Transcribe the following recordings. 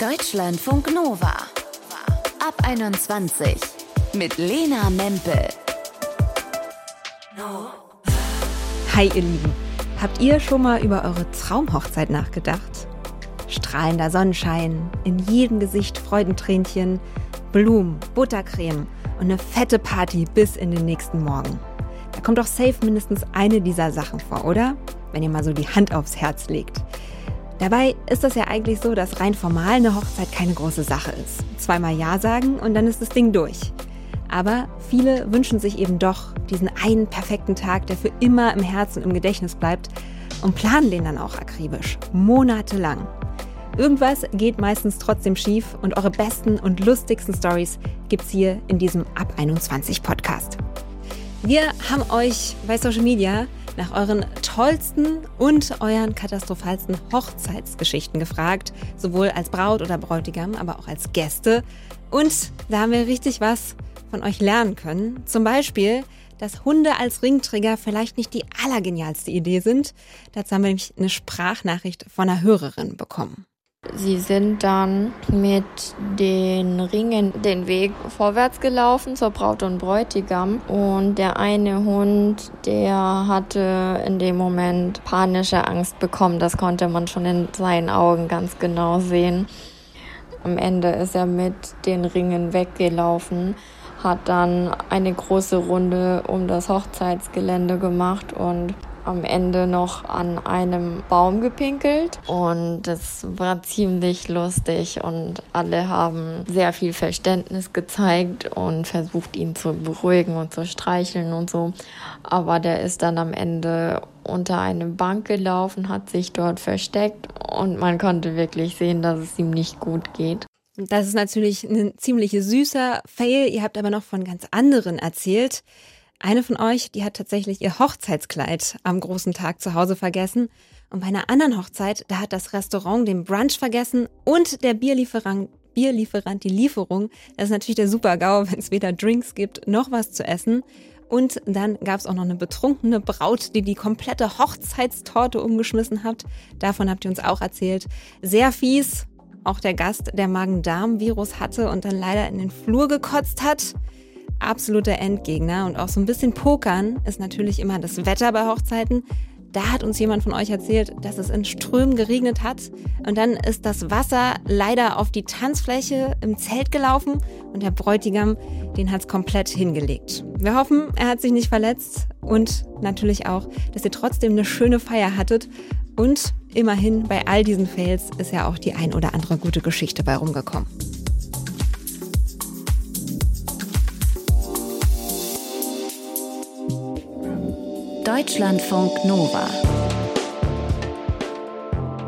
Deutschlandfunk Nova. Ab 21 mit Lena Mempel. Hi ihr Lieben, habt ihr schon mal über eure Traumhochzeit nachgedacht? Strahlender Sonnenschein, in jedem Gesicht Freudentränchen, Blumen, Buttercreme und eine fette Party bis in den nächsten Morgen. Da kommt doch safe mindestens eine dieser Sachen vor, oder? Wenn ihr mal so die Hand aufs Herz legt. Dabei ist es ja eigentlich so, dass rein formal eine Hochzeit keine große Sache ist. Zweimal Ja sagen und dann ist das Ding durch. Aber viele wünschen sich eben doch diesen einen perfekten Tag, der für immer im Herzen und im Gedächtnis bleibt und planen den dann auch akribisch, monatelang. Irgendwas geht meistens trotzdem schief und eure besten und lustigsten Stories gibt's hier in diesem Ab 21 Podcast. Wir haben euch bei Social Media nach euren tollsten und euren katastrophalsten Hochzeitsgeschichten gefragt, sowohl als Braut oder Bräutigam, aber auch als Gäste. Und da haben wir richtig was von euch lernen können. Zum Beispiel, dass Hunde als Ringträger vielleicht nicht die allergenialste Idee sind. Dazu haben wir nämlich eine Sprachnachricht von einer Hörerin bekommen. Sie sind dann mit den Ringen den Weg vorwärts gelaufen zur Braut und Bräutigam und der eine Hund, der hatte in dem Moment panische Angst bekommen. Das konnte man schon in seinen Augen ganz genau sehen. Am Ende ist er mit den Ringen weggelaufen, hat dann eine große Runde um das Hochzeitsgelände gemacht und am Ende noch an einem Baum gepinkelt und das war ziemlich lustig und alle haben sehr viel Verständnis gezeigt und versucht ihn zu beruhigen und zu streicheln und so. Aber der ist dann am Ende unter eine Bank gelaufen, hat sich dort versteckt und man konnte wirklich sehen, dass es ihm nicht gut geht. Das ist natürlich ein ziemlich süßer Fail. Ihr habt aber noch von ganz anderen erzählt. Eine von euch, die hat tatsächlich ihr Hochzeitskleid am großen Tag zu Hause vergessen. Und bei einer anderen Hochzeit, da hat das Restaurant den Brunch vergessen und der Bierlieferant, Bierlieferant die Lieferung. Das ist natürlich der Super-GAU, wenn es weder Drinks gibt noch was zu essen. Und dann gab es auch noch eine betrunkene Braut, die die komplette Hochzeitstorte umgeschmissen hat. Davon habt ihr uns auch erzählt. Sehr fies. Auch der Gast, der Magen-Darm-Virus hatte und dann leider in den Flur gekotzt hat absoluter Endgegner und auch so ein bisschen Pokern ist natürlich immer das Wetter bei Hochzeiten. Da hat uns jemand von euch erzählt, dass es in Strömen geregnet hat und dann ist das Wasser leider auf die Tanzfläche im Zelt gelaufen und der Bräutigam, den hat es komplett hingelegt. Wir hoffen, er hat sich nicht verletzt und natürlich auch, dass ihr trotzdem eine schöne Feier hattet und immerhin bei all diesen Fails ist ja auch die ein oder andere gute Geschichte bei rumgekommen. Deutschlandfunk Nova.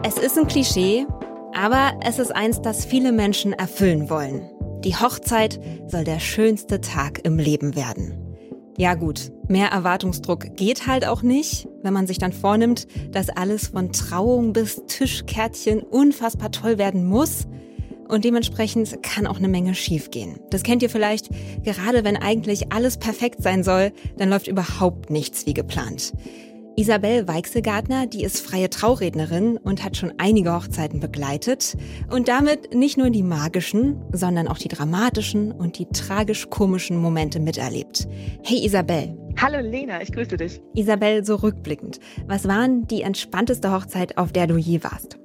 Es ist ein Klischee, aber es ist eins, das viele Menschen erfüllen wollen. Die Hochzeit soll der schönste Tag im Leben werden. Ja gut, mehr Erwartungsdruck geht halt auch nicht, wenn man sich dann vornimmt, dass alles von Trauung bis Tischkärtchen unfassbar toll werden muss – und dementsprechend kann auch eine Menge schiefgehen. Das kennt ihr vielleicht, gerade wenn eigentlich alles perfekt sein soll, dann läuft überhaupt nichts wie geplant. Isabel Weichselgartner, die ist freie Traurednerin und hat schon einige Hochzeiten begleitet und damit nicht nur die magischen, sondern auch die dramatischen und die tragisch-komischen Momente miterlebt. Hey Isabel. Hallo Lena, ich grüße dich. Isabel, so rückblickend. Was waren die entspannteste Hochzeit, auf der du je warst?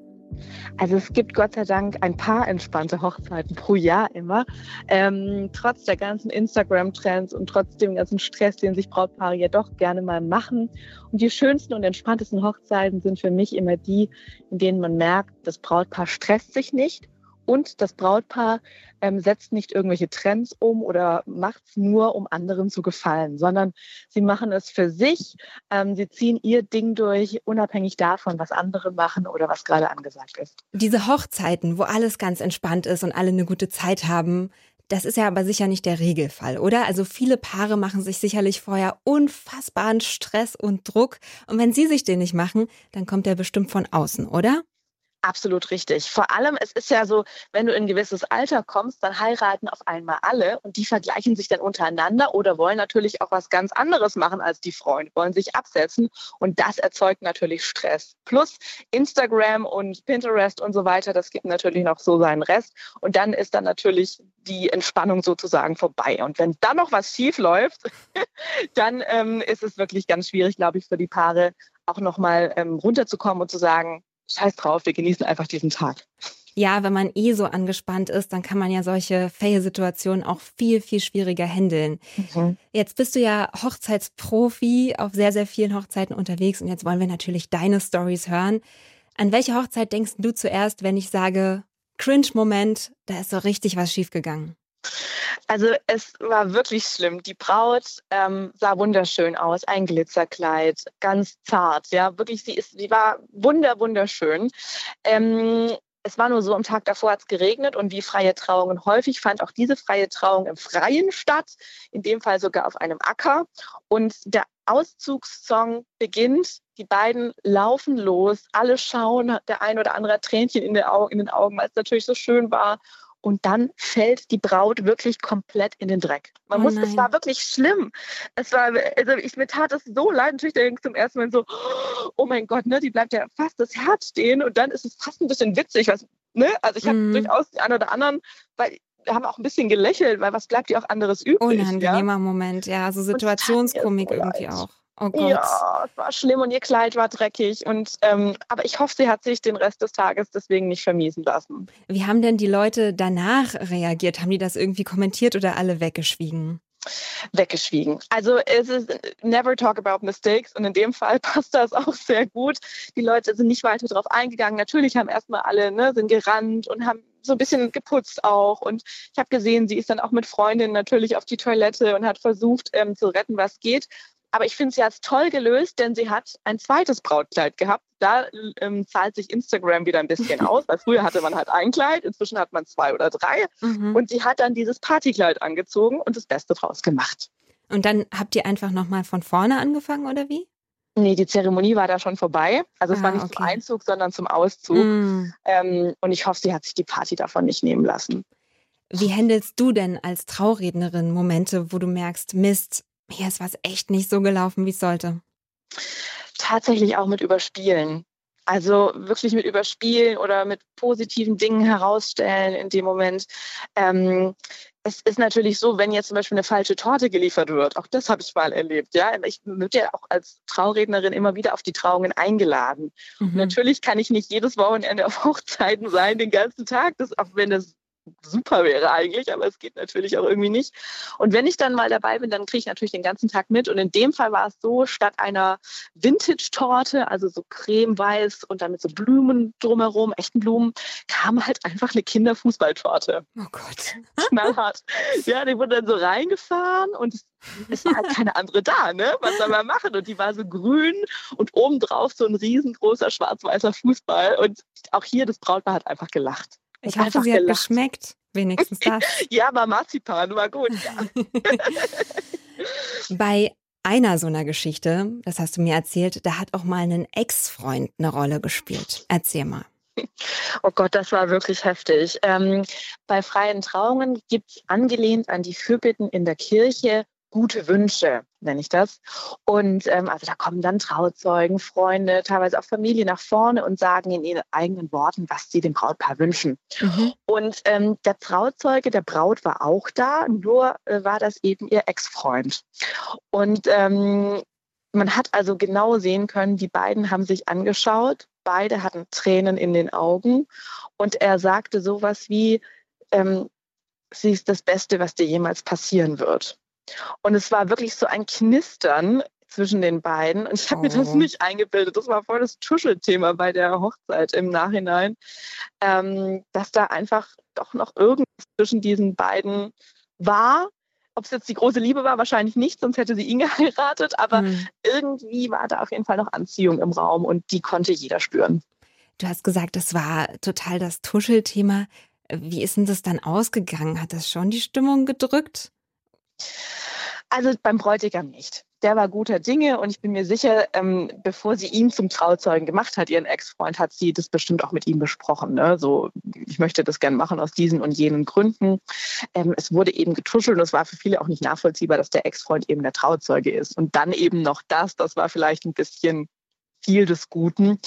Also es gibt Gott sei Dank ein paar entspannte Hochzeiten pro Jahr immer. Ähm, trotz der ganzen Instagram-Trends und trotz dem ganzen Stress, den sich Brautpaare ja doch gerne mal machen. Und die schönsten und entspanntesten Hochzeiten sind für mich immer die, in denen man merkt, das Brautpaar stresst sich nicht und das Brautpaar ähm, setzt nicht irgendwelche Trends um oder macht es nur, um anderen zu gefallen, sondern sie machen es für sich. Ähm, sie ziehen ihr Ding durch, unabhängig davon, was andere machen oder was gerade angesagt ist. Diese Hochzeiten, wo alles ganz entspannt ist und alle eine gute Zeit haben, das ist ja aber sicher nicht der Regelfall, oder? Also viele Paare machen sich sicherlich vorher unfassbaren Stress und Druck. Und wenn sie sich den nicht machen, dann kommt der bestimmt von außen, oder? Absolut richtig. Vor allem, es ist ja so, wenn du in ein gewisses Alter kommst, dann heiraten auf einmal alle und die vergleichen sich dann untereinander oder wollen natürlich auch was ganz anderes machen als die Freunde, wollen sich absetzen und das erzeugt natürlich Stress. Plus Instagram und Pinterest und so weiter, das gibt natürlich noch so seinen Rest und dann ist dann natürlich die Entspannung sozusagen vorbei. Und wenn dann noch was schief läuft, dann ähm, ist es wirklich ganz schwierig, glaube ich, für die Paare auch nochmal ähm, runterzukommen und zu sagen, scheiß drauf, wir genießen einfach diesen Tag. Ja, wenn man eh so angespannt ist, dann kann man ja solche Fail-Situationen auch viel, viel schwieriger handeln. Mhm. Jetzt bist du ja Hochzeitsprofi auf sehr, sehr vielen Hochzeiten unterwegs und jetzt wollen wir natürlich deine Stories hören. An welche Hochzeit denkst du zuerst, wenn ich sage, Cringe-Moment, da ist so richtig was schiefgegangen? Also es war wirklich schlimm. Die Braut ähm, sah wunderschön aus, ein Glitzerkleid, ganz zart, ja, wirklich. Sie ist, sie war wunder wunderschön. Ähm, es war nur so, am Tag davor hat es geregnet und wie freie Trauungen häufig fand auch diese freie Trauung im Freien statt, in dem Fall sogar auf einem Acker. Und der Auszugssong beginnt, die beiden laufen los, alle schauen, der ein oder andere Tränchen in, in den Augen, weil es natürlich so schön war und dann fällt die Braut wirklich komplett in den Dreck. Man oh muss, es war wirklich schlimm. Es war, also ich mir tat es so leid. Natürlich denke ich zum ersten Mal so, oh mein Gott, ne, die bleibt ja fast das Herz stehen und dann ist es fast ein bisschen witzig, was, ne? Also ich habe mm. durchaus die einen oder anderen, weil wir haben auch ein bisschen gelächelt, weil was bleibt dir auch anderes übrig? Unangenehmer ja? Moment, ja, so Situationskomik irgendwie leid. auch. Oh Gott. Ja, es war schlimm und ihr Kleid war dreckig. Und, ähm, aber ich hoffe, sie hat sich den Rest des Tages deswegen nicht vermiesen lassen. Wie haben denn die Leute danach reagiert? Haben die das irgendwie kommentiert oder alle weggeschwiegen? weggeschwiegen. Also es ist never talk about mistakes und in dem Fall passt das auch sehr gut. Die Leute sind nicht weiter darauf eingegangen. Natürlich haben erstmal alle, ne, sind gerannt und haben so ein bisschen geputzt auch. Und ich habe gesehen, sie ist dann auch mit Freundinnen natürlich auf die Toilette und hat versucht ähm, zu retten, was geht. Aber ich finde, sie hat es toll gelöst, denn sie hat ein zweites Brautkleid gehabt. Da ähm, zahlt sich Instagram wieder ein bisschen aus, weil früher hatte man halt ein Kleid, inzwischen hat man zwei oder drei. Mhm. Und sie hat dann dieses Partykleid angezogen und das Beste draus gemacht. Und dann habt ihr einfach nochmal von vorne angefangen oder wie? Nee, die Zeremonie war da schon vorbei. Also es ah, war nicht okay. zum Einzug, sondern zum Auszug. Mm. Ähm, und ich hoffe, sie hat sich die Party davon nicht nehmen lassen. Wie handelst du denn als Traurednerin Momente, wo du merkst, Mist, hier ist was echt nicht so gelaufen, wie es sollte. Tatsächlich auch mit Überspielen. Also wirklich mit Überspielen oder mit positiven Dingen herausstellen in dem Moment. Ähm, es ist natürlich so, wenn jetzt zum Beispiel eine falsche Torte geliefert wird, auch das habe ich mal erlebt, ja. Ich bin ja auch als Traurednerin immer wieder auf die Trauungen eingeladen. Mhm. natürlich kann ich nicht jedes Wochenende auf Hochzeiten sein, den ganzen Tag, das, auch wenn das super wäre eigentlich, aber es geht natürlich auch irgendwie nicht. Und wenn ich dann mal dabei bin, dann kriege ich natürlich den ganzen Tag mit. Und in dem Fall war es so, statt einer Vintage-Torte, also so cremeweiß und dann mit so Blumen drumherum, echten Blumen, kam halt einfach eine Kinderfußballtorte. Oh Gott. Knallhart. Ja, die wurde dann so reingefahren und es, war halt keine andere da, ne? Was soll man machen? Und die war so grün und obendrauf so ein riesengroßer schwarz-weißer Fußball. Und auch hier, das Brautpaar hat einfach gelacht. Ich hoffe, sie hat geschmeckt. Wenigstens das. ja, aber Marzipan war gut, ja. Bei einer so einer Geschichte, das hast du mir erzählt, da hat auch mal ein Ex-Freund eine Rolle gespielt. Erzähl mal. Oh Gott, das war wirklich heftig. Ähm, bei freien Trauungen gibt es angelehnt an die Fürbitten in der Kirche gute Wünsche, nenne ich das. Und ähm, also da kommen dann Trauzeugen, Freunde, teilweise auch Familie nach vorne und sagen in ihren eigenen Worten, was sie dem Brautpaar wünschen. Mhm. Und ähm, der Trauzeuge der Braut war auch da, nur äh, war das eben ihr Ex-Freund. Und ähm, man hat also genau sehen können, die beiden haben sich angeschaut, beide hatten Tränen in den Augen und er sagte sowas wie, ähm, sie ist das Beste, was dir jemals passieren wird. Und es war wirklich so ein Knistern zwischen den beiden. Und ich habe oh. mir das oh. nicht eingebildet. Das war voll das Tuschelthema bei der Hochzeit im Nachhinein, ähm, dass da einfach doch noch irgendwas zwischen diesen beiden war. Ob es jetzt die große Liebe war, wahrscheinlich nicht, sonst hätte sie ihn geheiratet. Aber mhm. irgendwie war da auf jeden Fall noch Anziehung im Raum und die konnte jeder spüren. Du hast gesagt, das war total das Tuschelthema. Wie ist denn das dann ausgegangen? Hat das schon die Stimmung gedrückt? Also beim Bräutigam nicht. Der war guter Dinge und ich bin mir sicher, ähm, bevor sie ihn zum Trauzeugen gemacht hat, ihren Ex-Freund, hat sie das bestimmt auch mit ihm besprochen. Ne? So, ich möchte das gern machen aus diesen und jenen Gründen. Ähm, es wurde eben getuschelt und es war für viele auch nicht nachvollziehbar, dass der Ex-Freund eben der Trauzeuge ist. Und dann eben noch das, das war vielleicht ein bisschen viel des Guten.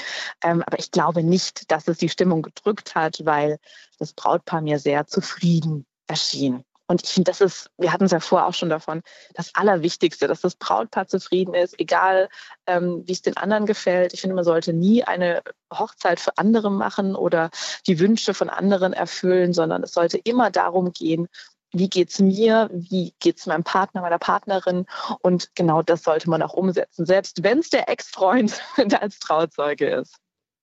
Ähm, aber ich glaube nicht, dass es die Stimmung gedrückt hat, weil das Brautpaar mir sehr zufrieden erschien. Und ich finde, das ist, wir hatten es ja vorher auch schon davon, das Allerwichtigste, dass das Brautpaar zufrieden ist, egal ähm, wie es den anderen gefällt. Ich finde, man sollte nie eine Hochzeit für andere machen oder die Wünsche von anderen erfüllen, sondern es sollte immer darum gehen, wie geht's mir, wie geht's meinem Partner, meiner Partnerin und genau das sollte man auch umsetzen, selbst wenn es der Ex-Freund als Trauzeuge ist.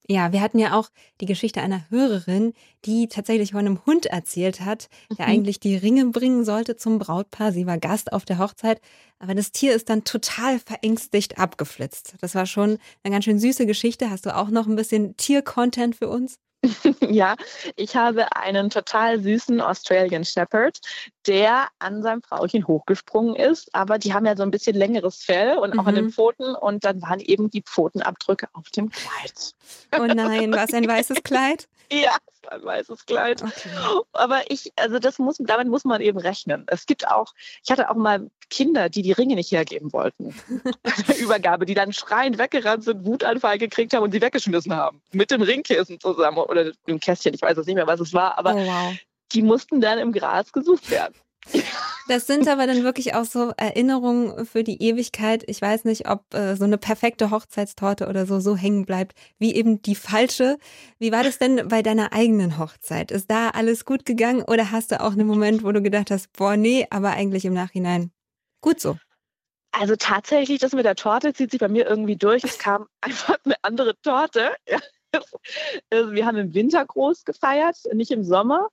Ja, wir hatten ja auch die Geschichte einer Hörerin, die tatsächlich von einem Hund erzählt hat, der mhm. eigentlich die Ringe bringen sollte zum Brautpaar. Sie war Gast auf der Hochzeit, aber das Tier ist dann total verängstigt abgeflitzt. Das war schon eine ganz schön süße Geschichte. Hast du auch noch ein bisschen Tier-Content für uns? ja, ich habe einen total süßen Australian Shepherd, der an seinem Frauchen hochgesprungen ist. Aber die haben ja so ein bisschen längeres Fell und auch mhm. an den mhm. Pfoten. Und dann waren eben die Pfotenabdrücke auf dem Kleid. Oh nein, war es ein weißes Kleid? ja, ein weißes Kleid. Okay. Aber ich, also das muss, damit muss man eben rechnen. Es gibt auch, ich hatte auch mal Kinder, die die Ringe nicht hergeben wollten. Bei der Übergabe, die dann schreiend weggerannt sind, Wutanfall gekriegt haben und sie weggeschmissen haben. Mit dem Ringkissen zusammen oder dem Kästchen. Ich weiß jetzt nicht mehr, was es war, aber oh, wow. die mussten dann im Gras gesucht werden. Das sind aber dann wirklich auch so Erinnerungen für die Ewigkeit. Ich weiß nicht, ob äh, so eine perfekte Hochzeitstorte oder so so hängen bleibt, wie eben die falsche. Wie war das denn bei deiner eigenen Hochzeit? Ist da alles gut gegangen oder hast du auch einen Moment, wo du gedacht hast, boah, nee, aber eigentlich im Nachhinein gut so? Also tatsächlich, das mit der Torte zieht sich bei mir irgendwie durch. Es kam einfach eine andere Torte. Ja. Also wir haben im Winter groß gefeiert, nicht im Sommer.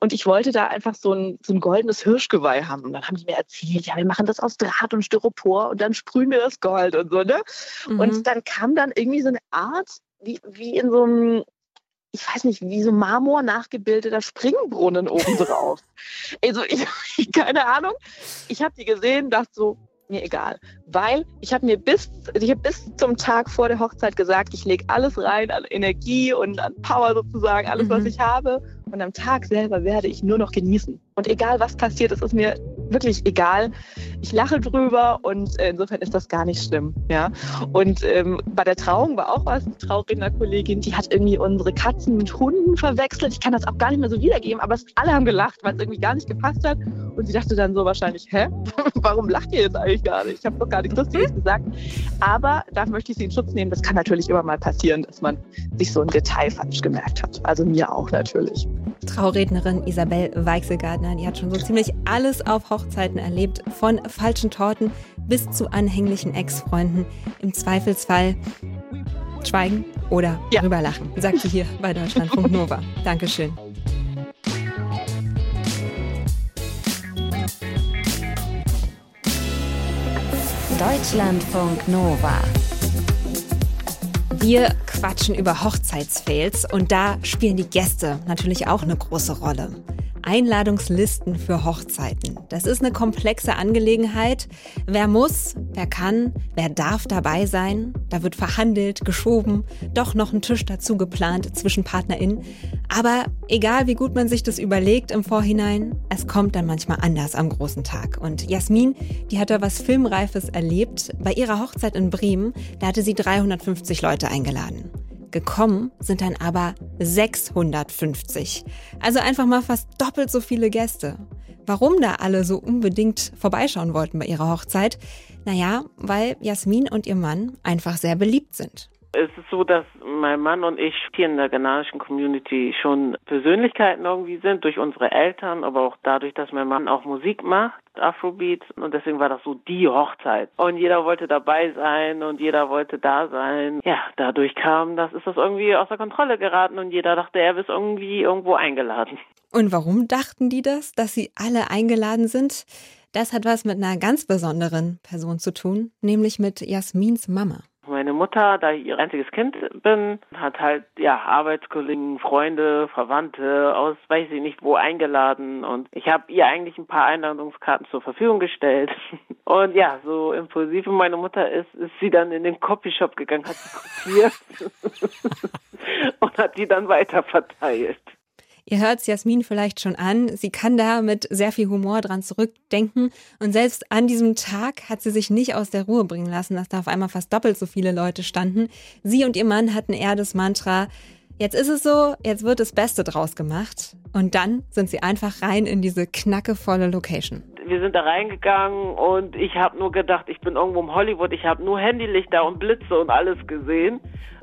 Und ich wollte da einfach so ein, so ein goldenes Hirschgeweih haben. Und dann haben die mir erzählt, ja, wir machen das aus Draht und Styropor und dann sprühen wir das Gold und so, ne? Mhm. Und dann kam dann irgendwie so eine Art, wie, wie in so einem, ich weiß nicht, wie so Marmor nachgebildeter Springbrunnen oben drauf. also ich, keine Ahnung. Ich habe die gesehen, dachte so, mir egal. Weil ich habe mir bis, ich habe bis zum Tag vor der Hochzeit gesagt, ich lege alles rein an Energie und an Power sozusagen, alles, mhm. was ich habe. Und am Tag selber werde ich nur noch genießen. Und egal was passiert, es ist mir wirklich egal. Ich lache drüber und äh, insofern ist das gar nicht schlimm. Ja? Und ähm, bei der Trauung war auch was, eine Traurednerkollegin, die hat irgendwie unsere Katzen mit Hunden verwechselt. Ich kann das auch gar nicht mehr so wiedergeben, aber alle haben gelacht, weil es irgendwie gar nicht gepasst hat. Und sie dachte dann so wahrscheinlich, hä, warum lacht ihr jetzt eigentlich gar nicht? Ich habe doch gar nichts Lustiges gesagt. Aber da möchte ich sie in Schutz nehmen. Das kann natürlich immer mal passieren, dass man sich so ein Detail falsch gemerkt hat. Also mir auch natürlich. Traurednerin Isabel Weichselgardner, die hat schon so ziemlich alles auf Hochzeiten erlebt, von falschen Torten bis zu anhänglichen Ex-Freunden. Im Zweifelsfall schweigen oder ja. lachen, sagt sie hier bei Deutschlandfunk Nova. Dankeschön. Deutschlandfunk Nova. Wir quatschen über Hochzeitsfails und da spielen die Gäste natürlich auch eine große Rolle. Einladungslisten für Hochzeiten. Das ist eine komplexe Angelegenheit. Wer muss, wer kann, wer darf dabei sein? Da wird verhandelt, geschoben, doch noch ein Tisch dazu geplant zwischen PartnerInnen. Aber egal wie gut man sich das überlegt im Vorhinein, es kommt dann manchmal anders am großen Tag. Und Jasmin, die hat da was Filmreifes erlebt. Bei ihrer Hochzeit in Bremen, da hatte sie 350 Leute eingeladen. Gekommen sind dann aber 650. Also einfach mal fast doppelt so viele Gäste. Warum da alle so unbedingt vorbeischauen wollten bei ihrer Hochzeit? Naja, weil Jasmin und ihr Mann einfach sehr beliebt sind. Es ist so, dass mein Mann und ich hier in der ghanaischen Community schon Persönlichkeiten irgendwie sind, durch unsere Eltern, aber auch dadurch, dass mein Mann auch Musik macht, Afrobeat. Und deswegen war das so die Hochzeit. Und jeder wollte dabei sein und jeder wollte da sein. Ja, dadurch kam, das ist das irgendwie außer Kontrolle geraten und jeder dachte, er ist irgendwie irgendwo eingeladen. Und warum dachten die das, dass sie alle eingeladen sind? Das hat was mit einer ganz besonderen Person zu tun, nämlich mit Jasmins Mama. Meine Mutter, da ich ihr einziges Kind bin, hat halt ja Arbeitskollegen, Freunde, Verwandte aus weiß ich nicht wo eingeladen und ich habe ihr eigentlich ein paar Einladungskarten zur Verfügung gestellt Und ja, so impulsiv wie meine Mutter ist, ist sie dann in den Copyshop gegangen, hat sie kopiert und hat die dann weiter verteilt. Ihr hört Jasmin vielleicht schon an. Sie kann da mit sehr viel Humor dran zurückdenken. Und selbst an diesem Tag hat sie sich nicht aus der Ruhe bringen lassen, dass da auf einmal fast doppelt so viele Leute standen. Sie und ihr Mann hatten eher das Mantra, jetzt ist es so, jetzt wird das Beste draus gemacht. Und dann sind sie einfach rein in diese knackevolle Location. Wir sind da reingegangen und ich habe nur gedacht, ich bin irgendwo im Hollywood. Ich habe nur Handylichter und Blitze und alles gesehen.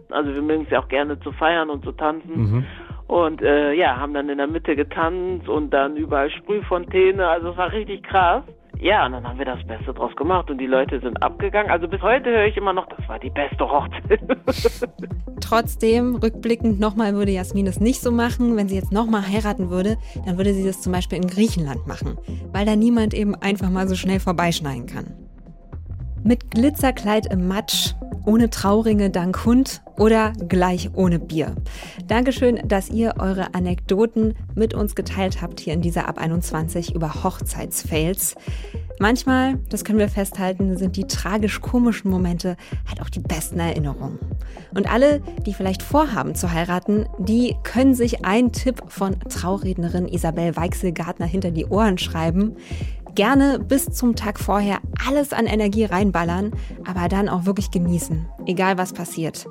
Also wir mögen es ja auch gerne zu feiern und zu tanzen. Mhm. Und äh, ja, haben dann in der Mitte getanzt und dann überall Sprühfontäne. Also es war richtig krass. Ja, und dann haben wir das Beste draus gemacht und die Leute sind abgegangen. Also bis heute höre ich immer noch, das war die beste Hochzeit. Trotzdem, rückblickend nochmal würde Jasmin es nicht so machen. Wenn sie jetzt nochmal heiraten würde, dann würde sie das zum Beispiel in Griechenland machen, weil da niemand eben einfach mal so schnell vorbeischneiden kann. Mit Glitzerkleid im Matsch, ohne Trauringe dank Hund oder gleich ohne Bier. Dankeschön, dass ihr eure Anekdoten mit uns geteilt habt hier in dieser Ab 21 über Hochzeitsfails. Manchmal, das können wir festhalten, sind die tragisch komischen Momente halt auch die besten Erinnerungen. Und alle, die vielleicht vorhaben zu heiraten, die können sich einen Tipp von Traurednerin Isabel Weichsel-Gartner hinter die Ohren schreiben gerne bis zum Tag vorher alles an Energie reinballern, aber dann auch wirklich genießen, egal was passiert.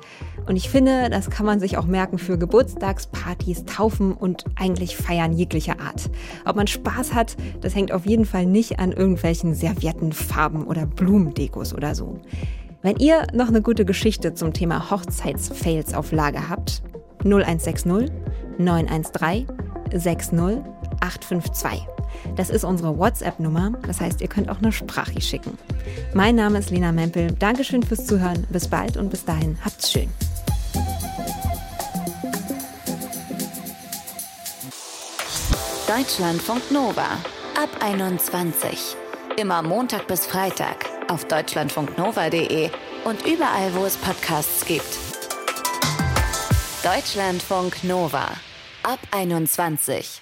Und ich finde, das kann man sich auch merken für Geburtstagspartys, Taufen und eigentlich Feiern jeglicher Art. Ob man Spaß hat, das hängt auf jeden Fall nicht an irgendwelchen Servietten, Farben oder Blumendekos oder so. Wenn ihr noch eine gute Geschichte zum Thema Hochzeitsfails auf Lager habt, 0160 913 60 852. Das ist unsere WhatsApp-Nummer. Das heißt, ihr könnt auch eine Sprache schicken. Mein Name ist Lena Mempel. Dankeschön fürs Zuhören. Bis bald und bis dahin habt's schön. Deutschlandfunk Nova ab 21. Immer Montag bis Freitag auf deutschlandfunknova.de und überall, wo es Podcasts gibt. Deutschlandfunk Nova ab 21.